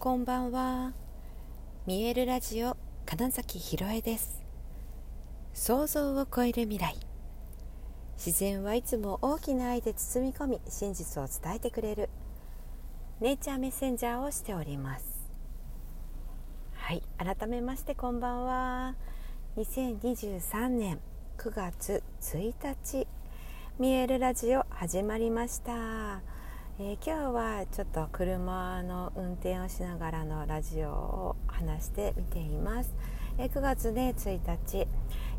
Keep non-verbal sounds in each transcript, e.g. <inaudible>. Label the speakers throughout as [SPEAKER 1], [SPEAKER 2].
[SPEAKER 1] こんばんは。見えるラジオ金崎ひろえです。想像を超える未来。自然はいつも大きな愛で包み込み真実を伝えてくれる。ネイチャーメッセンジャーをしております。はい改めましてこんばんは。2023年9月1日見えるラジオ始まりました。えー、今日はちょっと車の運転をしながらのラジオを話してみています、えー、9月ね1日。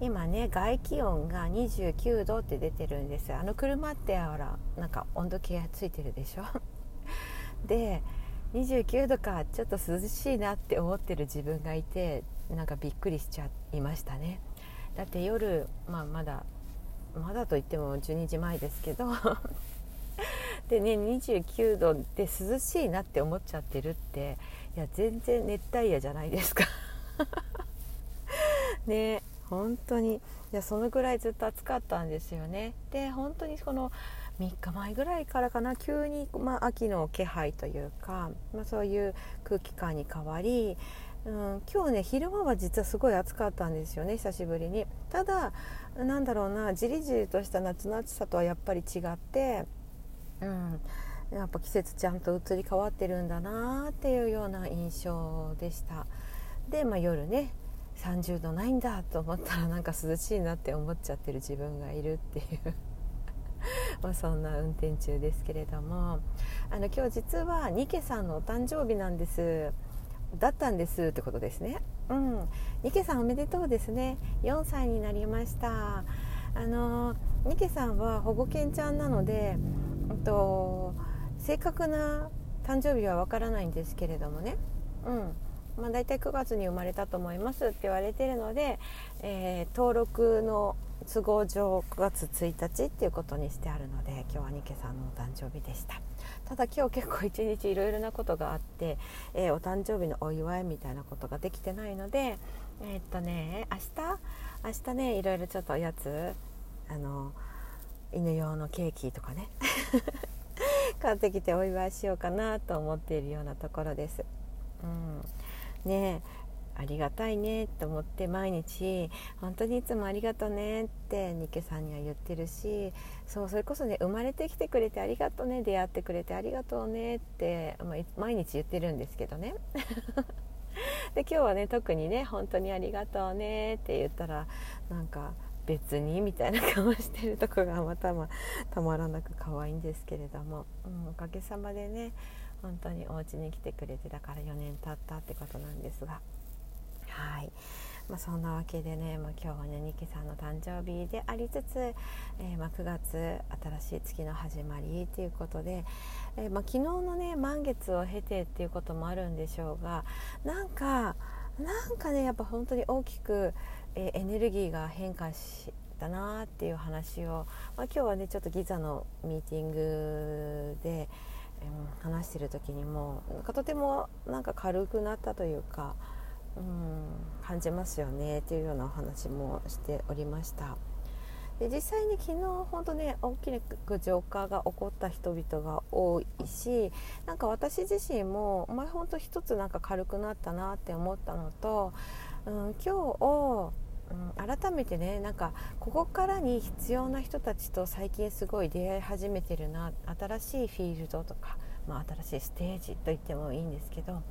[SPEAKER 1] 今ね外気温が29度って出てるんですあの車ってほらなんか温度計がついてるでしょ？<laughs> で29度かちょっと涼しいなって思ってる自分がいてなんかびっくりしちゃいましたね。だって夜、まあ、まだまだといっても12時前ですけど。<laughs> でね29度で涼しいなって思っちゃってるっていや全然熱帯夜じゃないですか。<laughs> ね本当に。いやそのぐらいずっと暑かったんですよね。で本当にこの3日前ぐらいからかな急に、まあ、秋の気配というか、まあ、そういう空気感に変わり、うん、今日ね昼間は実はすごい暑かったんですよね久しぶりに。ただなんだろうなじりじりとした夏の暑さとはやっぱり違ってうん、やっぱ季節ちゃんと移り変わってるんだなっていうような印象でした。で、まあ、夜ね30度ないんだと思ったらなんか涼しいなって思っちゃってる自分がいるっていう。<laughs> まそんな運転中ですけれども。あの今日実はニケさんのお誕生日なんです。だったんですってことですね。うん。ニケさんおめでとうですね。4歳になりました。あのニケさんは保護犬ちゃんなのでと正確な誕生日はわからないんですけれどもね、うん。まあ、大体9月に生まれたと思いますって言われてるので、えー、登録の都合上9月1日っていうことにしてあるので今日はニケさんのお誕生日でした。ただ今日結構一日いろいろなことがあって、えー、お誕生日のお祝いみたいなことができてないのでえー、っとね明日明日ねいろいろちょっとおやつあの犬用のケーキとかね。<laughs> 買ってきてお祝いしようかなと思っているようなところです。うん、ねありがたいねと思って毎日本当にいつもありがとねってニケさんには言ってるしそうそれこそね生まれてきてくれてありがとうね出会ってくれてありがとうねって、毎日言ってるんですけどね。<laughs> で今日はね特にね本当にありがとうねって言ったらなんか別にみたいな顔してるとこがまたまたまらなく可愛いんですけれども、うん、おかげさまでね本当にお家に来てくれてだから4年経ったってことなんですがはい。まあ、そんなわけでね、まあ、今日はねニキさんの誕生日でありつつ、えー、まあ、9月新しい月の始まりということで、えー、ま昨日のね満月を経てっていうこともあるんでしょうがなんかなんかねやっぱ本当に大きくえエネルギーが変化したなっていう話を、まあ、今日はねちょっとギザのミーティングで、うん、話してる時にもなんかとてもなんか軽くなったというか、うん、感じますよねっていうようなお話もしておりました。で実際に昨日本当ね大きく浄化が起こった人々が多いしなんか私自身もお前本当一つなんか軽くなったなって思ったのと、うん、今日うん、改めてねなんかここからに必要な人たちと最近すごい出会い始めてるな新しいフィールドとか、まあ、新しいステージと言ってもいいんですけど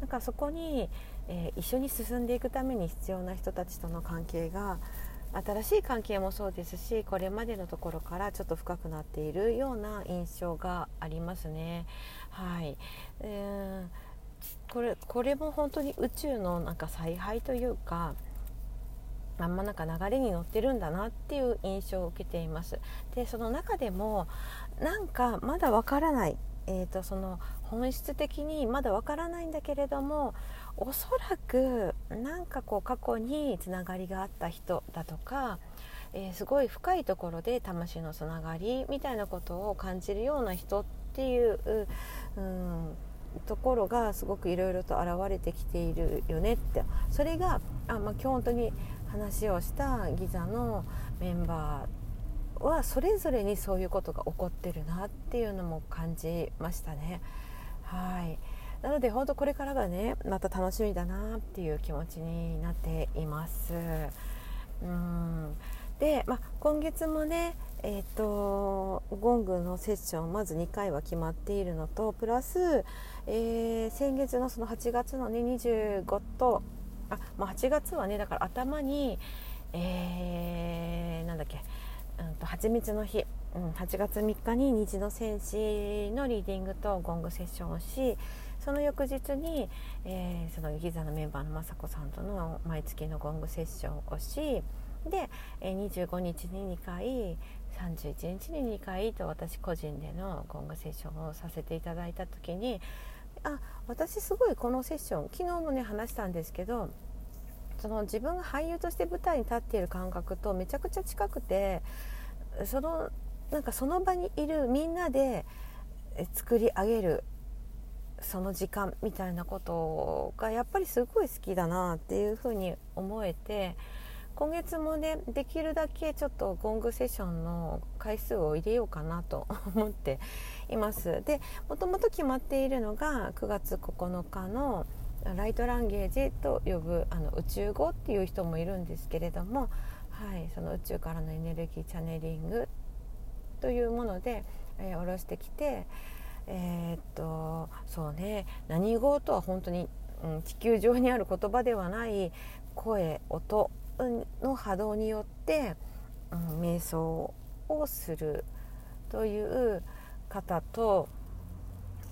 [SPEAKER 1] なんかそこに、えー、一緒に進んでいくために必要な人たちとの関係が新しい関係もそうですしこれまでのところからちょっと深くなっているような印象がありますね。はい、えー、これこれも本当に宇宙のなんか采配というかあんまなんか流れに乗ってるんだなっていう印象を受けています。でその中でもなんかまだわからない、えーと、その本質的にまだわからないんだけれどもおそらくなんかこう過去につながりがあった人だとか、えー、すごい深いところで魂のつながりみたいなことを感じるような人っていう、うん、ところがすごくいろいろと現れてきているよねって。それがあ、まあ、今日本当に話をしたギザのメンバーはそれぞれにそういうことが起こってるなっていうのも感じましたね。はい。なので本当これからがねまた楽しみだなっていう気持ちになっています。うん。で、まあ、今月もねえーと、ゴングのセッションまず2回は決まっているのとプラス、えー、先月のその8月の、ね、25とあ、まあ、8月はねだから頭に、えー、なんだっけ、うんと、蜂蜜の日、うん、8月3日に虹の戦士のリーディングとゴングセッションをしその翌日に、えー、そのギザのメンバーの雅子さんとの毎月のゴングセッションをしで、えー、25日に2回31日に2回と私個人でのゴングセッションをさせていただいた時にあ私すごいこのセッション昨日もね話したんですけどその自分が俳優として舞台に立っている感覚とめちゃくちゃ近くてそのなんかその場にいるみんなで作り上げるその時間みたいなことがやっぱりすごい好きだなっていうふうに思えて今月もねできるだけちょっとゴングセッションの回数を入れようかなと思っています。でもともと決まっているのが9月9日のライトランゲージと呼ぶあの宇宙語っていう人もいるんですけれども、はい、その宇宙からのエネルギーチャネリングというもので、えー、下ろしてきてえー、っとそうね何語とは本当に、うん、地球上にある言葉ではない声音の波動によって、うん、瞑想をするという方と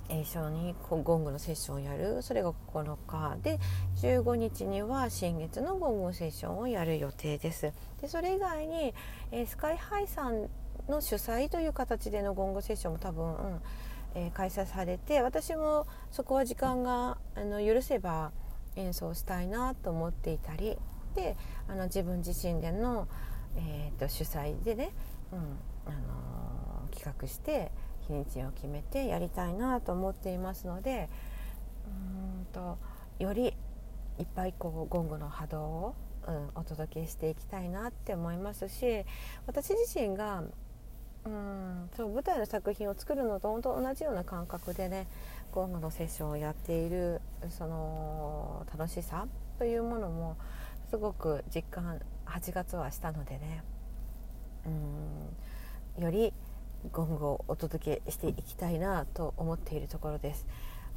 [SPEAKER 1] 一緒にゴングのセッションをやる。それが9日で15日には新月のゴングセッションをやる予定です。でそれ以外に、えー、スカイハイさんの主催という形でのゴングセッションも多分、うんえー、開催されて私もそこは時間があの許せば演奏したいなと思っていたりであの自分自身での、えーと、主催でね、うんあのー、企画して日にちを決めてやりたいなと思っていますのでうんとよりいっぱいこうゴングの波動を、うん、お届けしていきたいなって思いますし私自身がうんそう舞台の作品を作るのと本当同じような感覚でねゴングのセッションをやっているその楽しさというものもすごく実感8月はしたのでね。うん。よりゴングをお届けしていきたいなと思っているところです。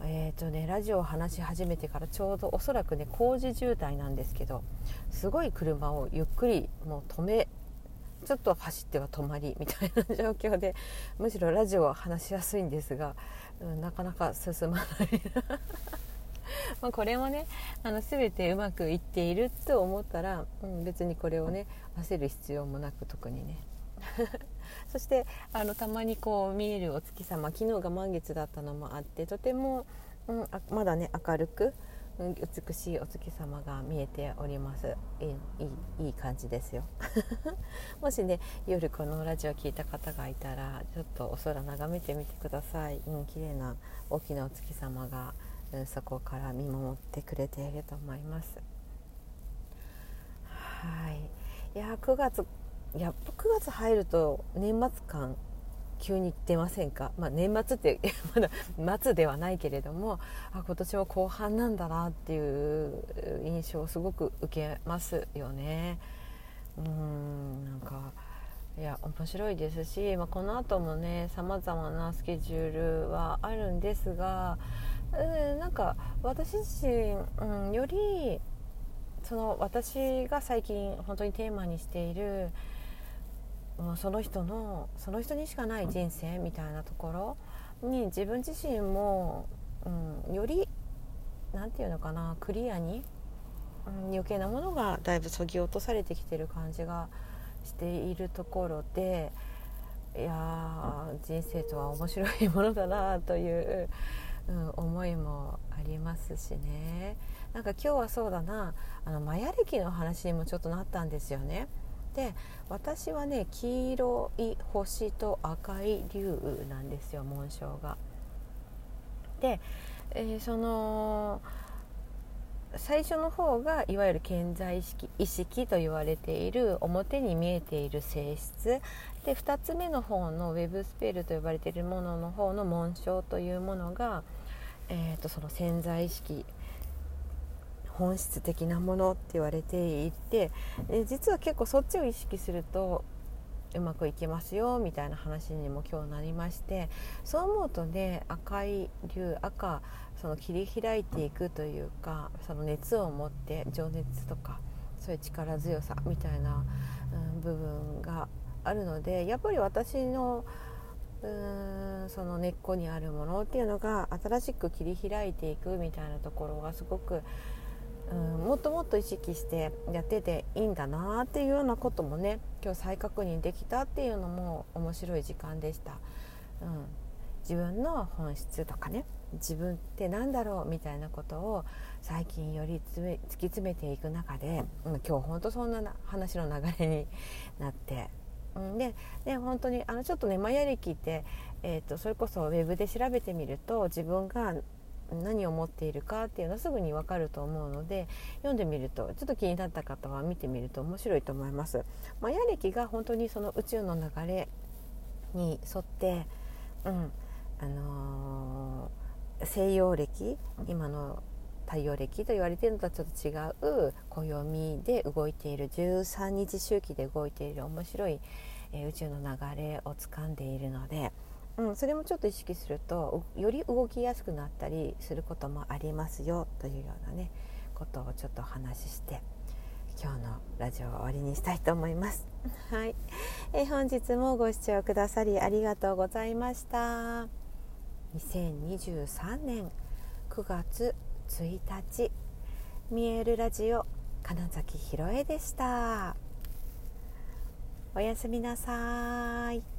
[SPEAKER 1] えーとね、ラジオを話し始めてからちょうどおそらくね工事渋滞なんですけどすごい車をゆっくりもう止めちょっと走っては止まりみたいな状況でむしろラジオは話しやすいんですが、うん、なかなか進まない <laughs> まこれもねあの全てうまくいっていると思ったら、うん、別にこれをね焦る必要もなく特にね。<laughs> そしてあのたまにこう見えるお月様昨日が満月だったのもあってとても、うん、あまだね明るく、うん、美しいお月様が見えております。いいいい感じですよ。<laughs> もしね夜このラジオ聴いた方がいたらちょっとお空眺めてみてください、うん、綺麗な大きなお月様がそこから見守ってくれていると思います。はいいや9月やっぱ9月入ると年末感急に出ませんか、まあ、年末って <laughs> まだ末ではないけれどもあ今年も後半なんだなっていう印象をすごく受けますよね。うんなんかいや面白いですし、まあ、この後もねさまざまなスケジュールはあるんですがうん、なんか私自身、うん、よりその私が最近本当にテーマにしているもうその人のその人にしかない人生みたいなところに自分自身も、うん、より何て言うのかなクリアに、うん、余計なものがだいぶそぎ落とされてきてる感じがしているところでいや人生とは面白いものだなといううん、思いもありますしねなんか今日はそうだなあのマヤ歴の話にもちょっとなったんですよね。で私はね黄色い星と赤い竜なんですよ紋章が。で、えー、その最初の方がいわゆる健在意識意識と言われている表に見えている性質。で2つ目の方のウェブスペルと呼ばれているものの方の紋章というものが、えーと、その潜在意識本質的なものって言われていて実は結構そっちを意識するとうまくいきますよみたいな話にも今日なりましてそう思うとね赤い竜赤その切り開いていくというかその熱を持って情熱とかそういう力強さみたいな、うん、部分があるのでやっぱり私のうーんその根っこにあるものっていうのが新しく切り開いていくみたいなところがすごくうんもっともっと意識してやってていいんだなっていうようなこともね今日再確認できたっていうのも面白い時間でした。うん、自分の本質とかね自分って何だろうみたいなことを最近より突き詰めていく中で、うん、今日本当そんな話の流れになって、うん、でで本当にあのちょっとねマヤ歴って、えーとそれこそウェブで調べてみると自分が何を持っているかっていうのはすぐに分かると思うので読んでみるとちょっと気になった方は見てみると面白いと思います。マヤ暦が本当にその宇宙の流れに沿って、うんあのー、西洋暦今の太陽暦と言われているのとはちょっと違う暦で動いている13日周期で動いている面白い、えー、宇宙の流れをつかんでいるので。うん、それもちょっと意識するとより動きやすくなったりすることもありますよというようなねことをちょっとお話しして今日のラジオを終わりにしたいと思います。<laughs> はい、えー、本日もご視聴くださりありがとうございました。2023年9月1日見えるラジオ金崎ひろえでした。おやすみなさい。